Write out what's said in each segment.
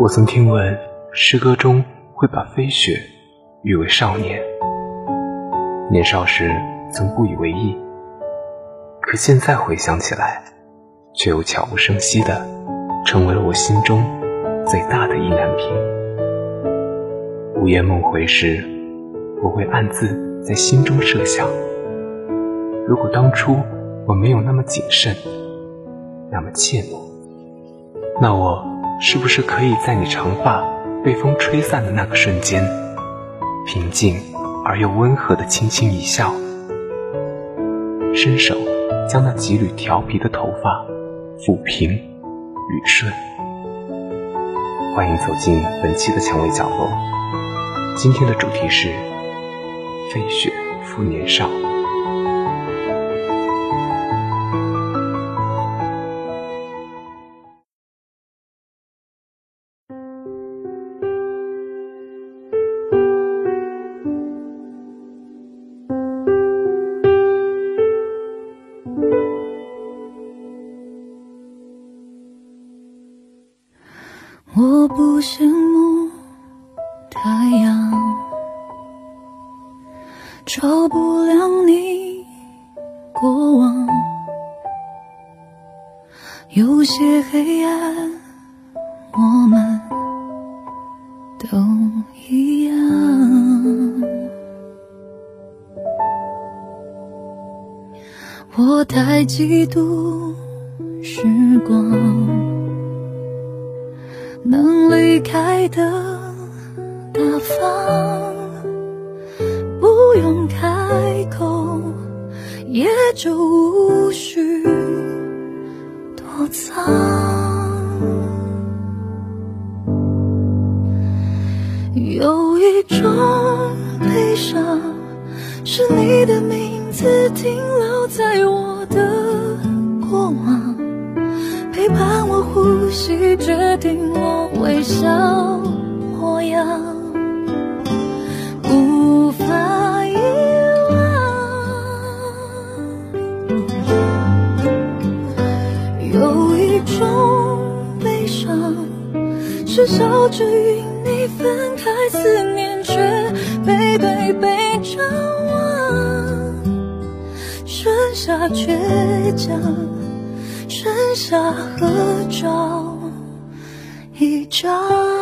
我曾听闻，诗歌中会把飞雪誉为少年。年少时曾不以为意，可现在回想起来，却又悄无声息的成为了我心中最大的意难平。午夜梦回时，我会暗自在心中设想：如果当初我没有那么谨慎，那么怯懦，那我是不是可以在你长发被风吹散的那个瞬间，平静而又温和的轻轻一笑，伸手将那几缕调皮的头发抚平捋顺？欢迎走进本期的蔷薇角落，今天的主题是飞雪复年少。我们都一样。我太嫉妒时光。能离开的大方，不用开口，也就无模样，无法遗忘。有一种悲伤，是笑着与你分开，思念却背对背张望，剩下倔强。剩下合照一张。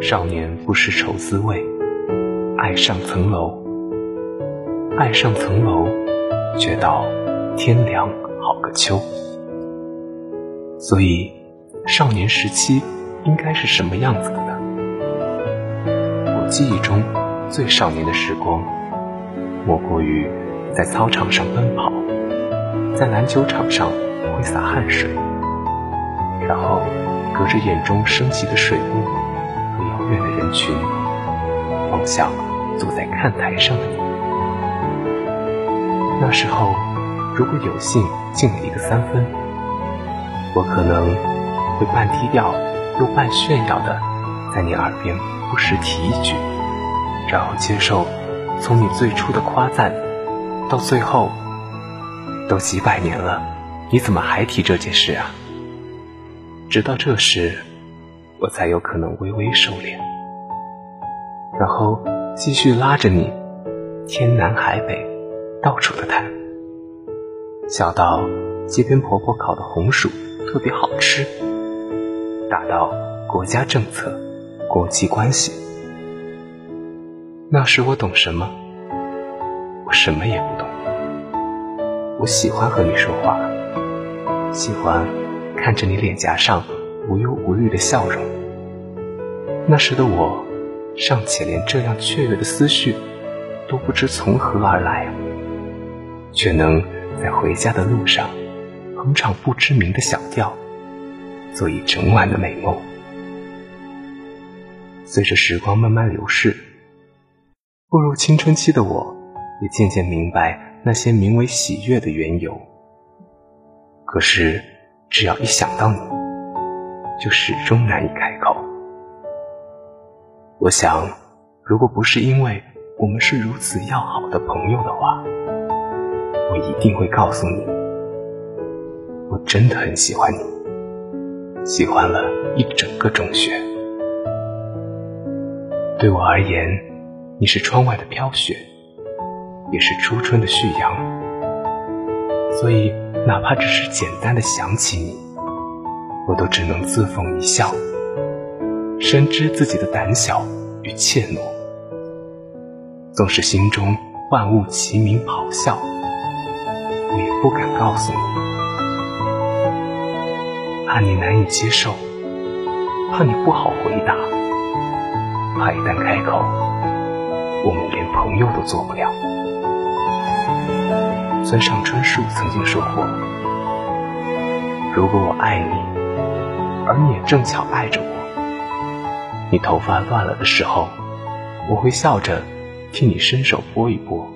少年不是愁滋味，爱上层楼。爱上层楼，却道天凉好个秋。所以，少年时期应该是什么样子的呢？我记忆中最少年的时光，莫过于在操场上奔跑，在篮球场上挥洒汗水，然后隔着眼中升起的水雾和遥远的人群，望向坐在看台上的你。那时候，如果有幸进了一个三分，我可能会半低调又半炫耀的在你耳边不时提一句，然后接受从你最初的夸赞到最后都几百年了，你怎么还提这件事啊？直到这时，我才有可能微微收敛，然后继续拉着你天南海北到处的谈，小到街边婆婆烤的红薯。特别好吃，大到国家政策、国际关系。那时我懂什么？我什么也不懂。我喜欢和你说话，喜欢看着你脸颊上无忧无虑的笑容。那时的我，尚且连这样雀跃的思绪都不知从何而来，却能在回家的路上。哼唱不知名的小调，做一整晚的美梦。随着时光慢慢流逝，步入青春期的我，也渐渐明白那些名为喜悦的缘由。可是，只要一想到你，就始终难以开口。我想，如果不是因为我们是如此要好的朋友的话，我一定会告诉你。我真的很喜欢你，喜欢了一整个中学。对我而言，你是窗外的飘雪，也是初春的旭阳。所以，哪怕只是简单的想起你，我都只能自讽一笑，深知自己的胆小与怯懦。纵使心中万物齐鸣咆哮，不敢告诉你。怕你难以接受，怕你不好回答，怕一旦开口，我们连朋友都做不了。村上春树曾经说过：“如果我爱你，而你也正巧爱着我，你头发乱了的时候，我会笑着替你伸手拨一拨，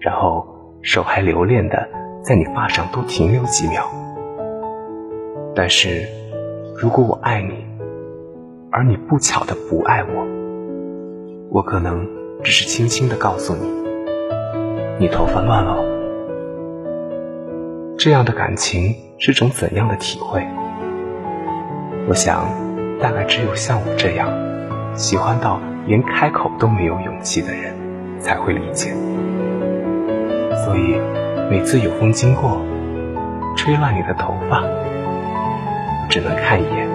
然后手还留恋的在你发上多停留几秒。”但是，如果我爱你，而你不巧的不爱我，我可能只是轻轻的告诉你，你头发乱了。这样的感情是种怎样的体会？我想，大概只有像我这样，喜欢到连开口都没有勇气的人，才会理解。所以，每次有风经过，吹乱你的头发。只能看一眼，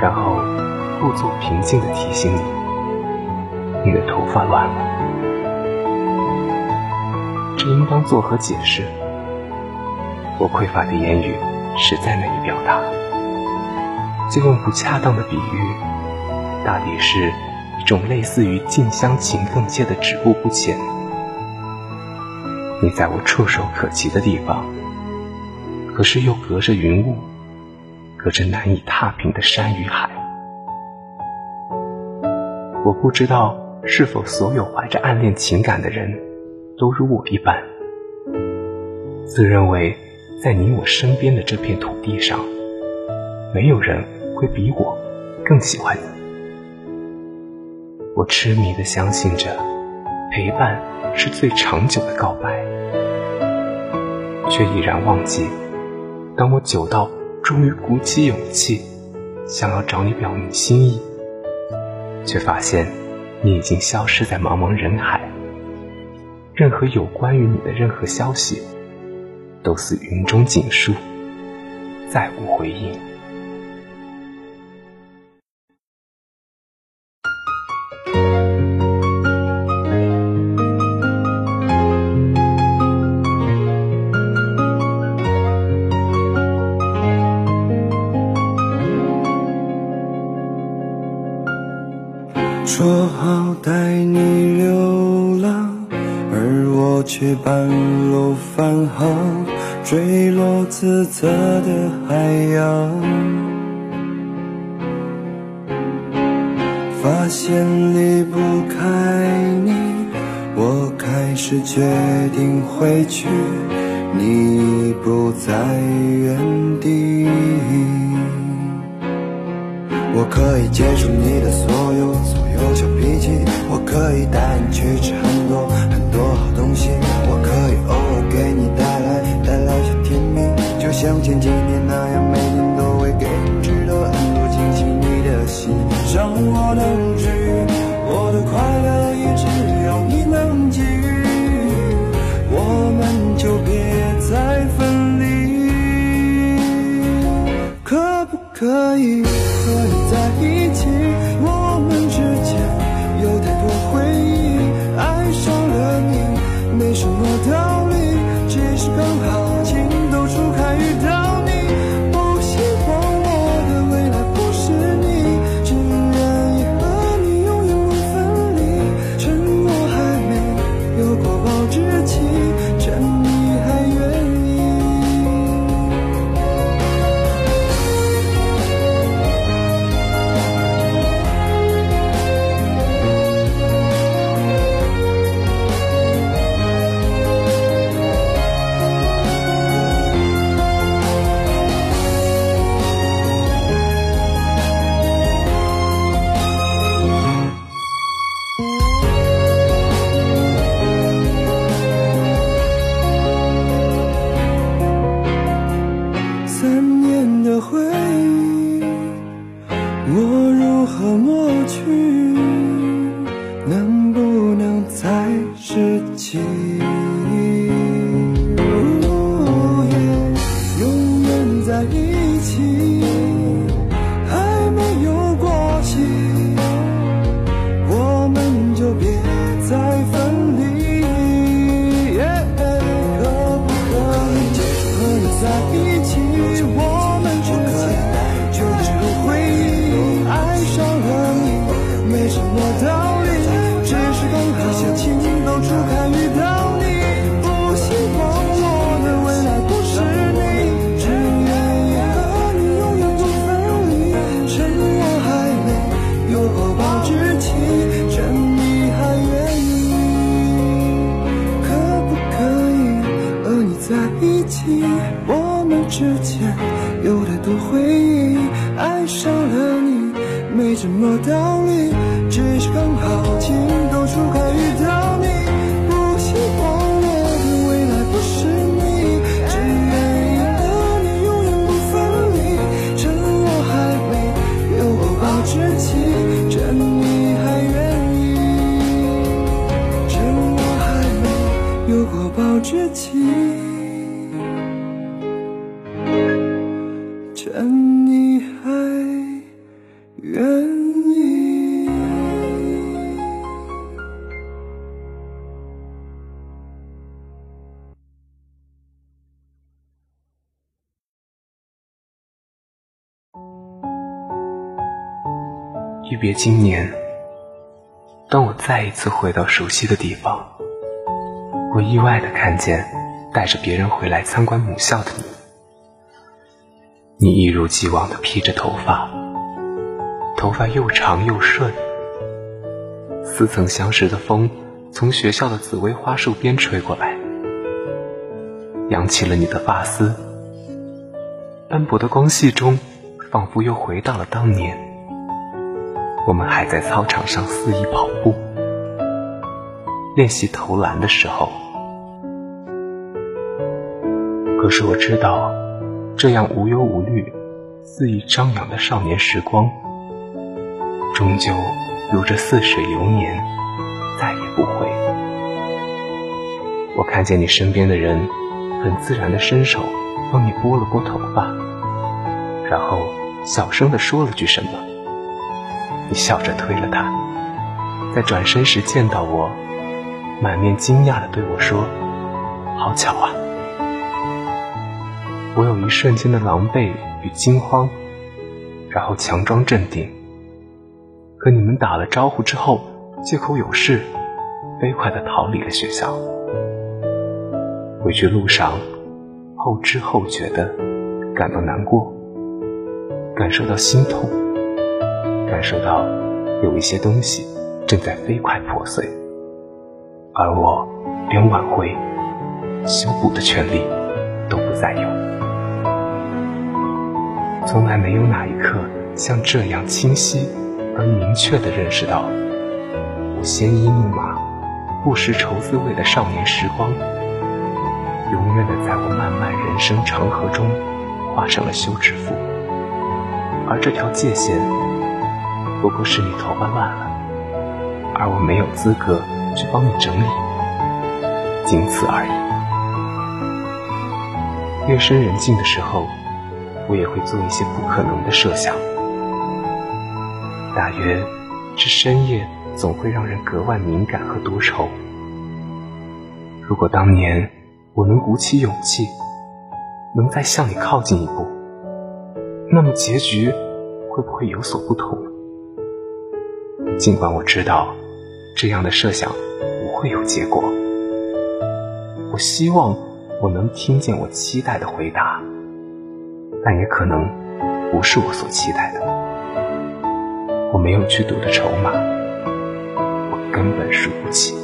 然后故作平静的提醒你：你的头发乱了。这应当作何解释？我匮乏的言语实在难以表达，就用不恰当的比喻，大抵是一种类似于近乡情更怯的止步不前。你在我触手可及的地方，可是又隔着云雾。隔着难以踏平的山与海，我不知道是否所有怀着暗恋情感的人都如我一般，自认为在你我身边的这片土地上，没有人会比我更喜欢你。我痴迷的相信着，陪伴是最长久的告白，却已然忘记，当我久到。终于鼓起勇气，想要找你表明心意，却发现你已经消失在茫茫人海。任何有关于你的任何消息，都似云中锦书，再无回应。色的海洋。发现离不开你，我开始决定回去，你不在原地。我可以接受你的所有所有小脾气，我可以带你去吃向前进我们之间有太多回忆，爱上了你没什么道理，一别经年，当我再一次回到熟悉的地方，我意外的看见带着别人回来参观母校的你。你一如既往的披着头发，头发又长又顺，似曾相识的风从学校的紫薇花树边吹过来，扬起了你的发丝。斑驳的光系中，仿佛又回到了当年。我们还在操场上肆意跑步，练习投篮的时候。可是我知道，这样无忧无虑、肆意张扬的少年时光，终究如这似水流年，再也不会。我看见你身边的人，很自然的伸手帮你拨了拨头发，然后小声的说了句什么。你笑着推了他，在转身时见到我，满面惊讶的对我说：“好巧啊！”我有一瞬间的狼狈与惊慌，然后强装镇定，和你们打了招呼之后，借口有事，飞快地逃离了学校。回去路上，后知后觉的感到难过，感受到心痛，感受到有一些东西正在飞快破碎，而我连挽回、修补的权利都不再有。从来没有哪一刻像这样清晰而明确地认识到，我鲜衣怒马、不识愁滋味的少年时光。永远的在我漫漫人生长河中画上了休止符，而这条界限不过是你头发乱了，而我没有资格去帮你整理，仅此而已。夜深人静的时候，我也会做一些不可能的设想，大约是深夜总会让人格外敏感和多愁。如果当年。我能鼓起勇气，能再向你靠近一步，那么结局会不会有所不同？尽管我知道这样的设想不会有结果，我希望我能听见我期待的回答，但也可能不是我所期待的。我没有去赌的筹码，我根本输不起。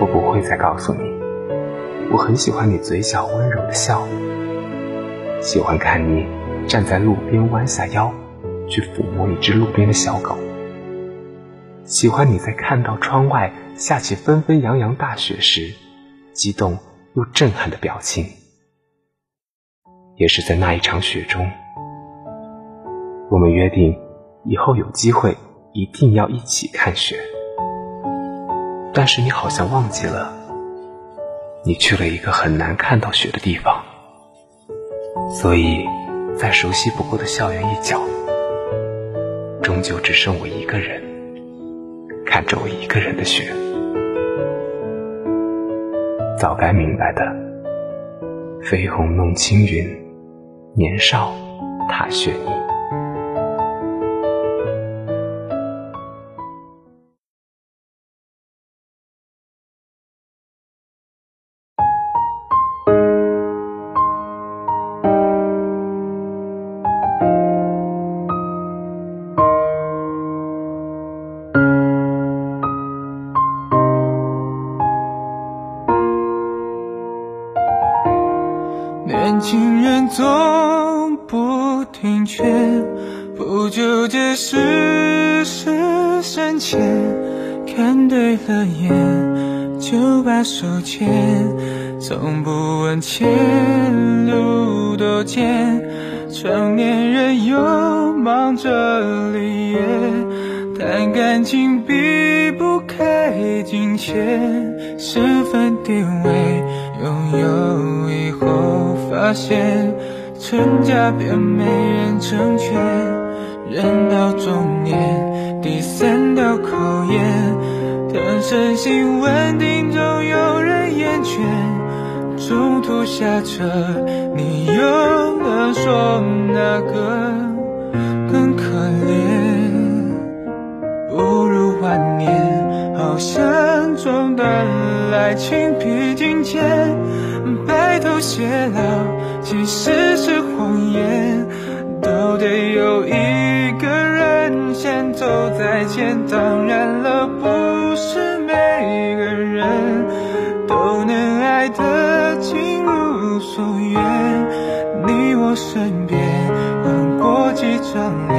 我不会再告诉你。我很喜欢你嘴角温柔的笑，喜欢看你站在路边弯下腰去抚摸一只路边的小狗，喜欢你在看到窗外下起纷纷扬扬大雪时，激动又震撼的表情。也是在那一场雪中，我们约定以后有机会一定要一起看雪，但是你好像忘记了。你去了一个很难看到雪的地方，所以，在熟悉不过的校园一角，终究只剩我一个人，看着我一个人的雪。早该明白的，飞鸿弄青云，年少踏雪泥。成年人又忙着立业，谈感情避不开金钱，身份地位拥有以后。发现成家便没人成全，人到中年第三道考验，等身心稳定总有人厌倦，中途下车你又能说哪个更可怜？不如晚年，好像中断了爱情披荆剑。白头偕老其实是谎言，都得有一个人先走在前。当然了，走远。你我身边换过几张脸，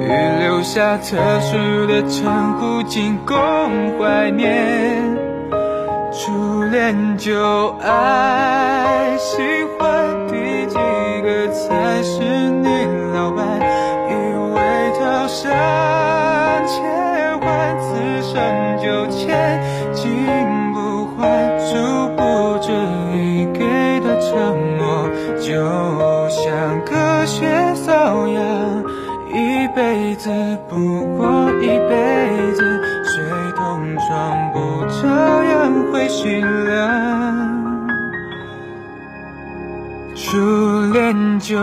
预留下特殊的称呼，仅供怀念。初恋就爱，喜欢第几个才是你老伴？以为套上千换，此生就千承诺，就像隔靴搔痒，一辈子不过一辈子，水桶装不照样会心凉。初恋就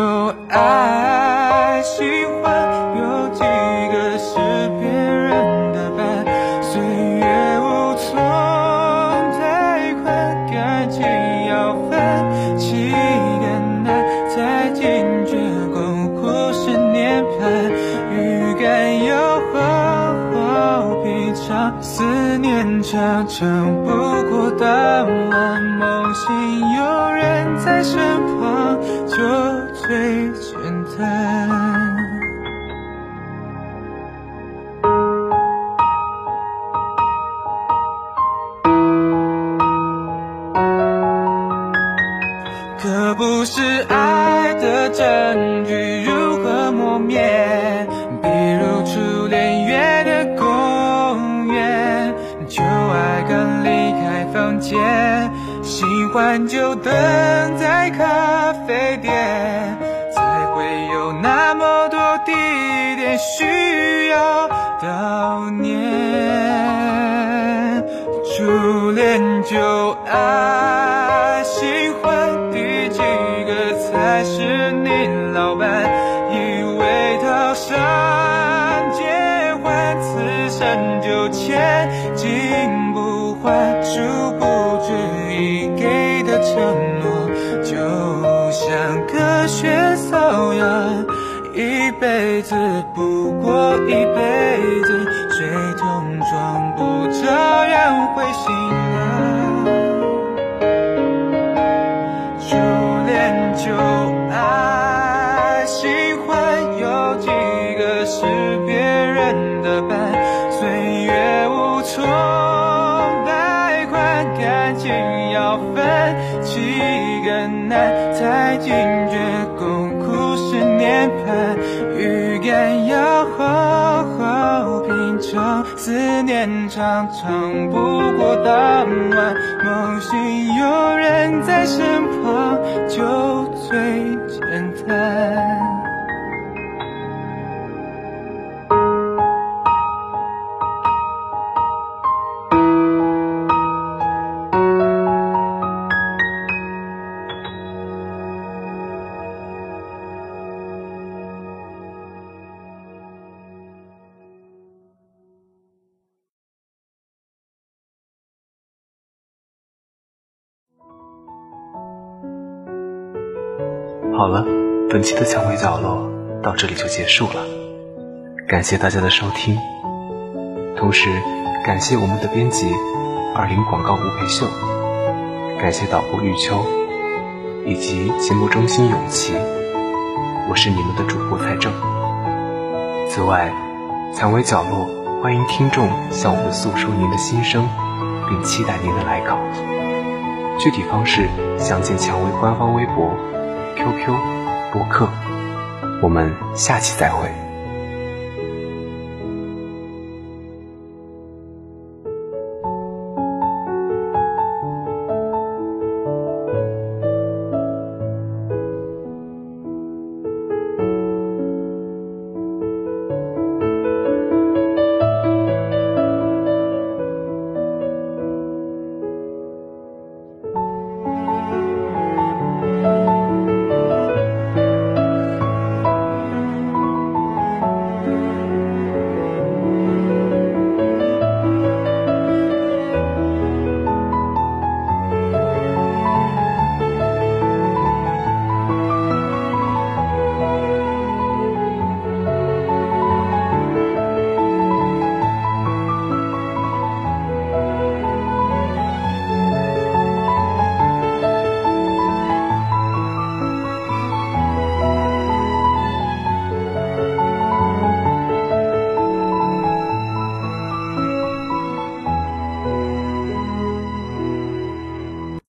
爱，喜欢又念常常不过当晚，梦醒有人在身旁，就最简单。可不是爱的证据间，喜欢就等在咖啡店，才会有那么多地点需要悼念。初恋就爱，喜欢第几个才是你老伴？以为套上结婚，此生就千金不换，殊不承诺，就像隔靴搔痒。一辈子不过一辈子，天长，长不过当晚，梦醒有人在身旁，就最简单。本期的蔷薇角落到这里就结束了，感谢大家的收听，同时感谢我们的编辑二零广告吴培秀，感谢导播玉秋，以及节目中心永琪，我是你们的主播蔡正。此外，蔷薇角落欢迎听众向我们诉说您的心声，并期待您的来稿。具体方式详见蔷薇官方微博。QQ 播客，我们下期再会。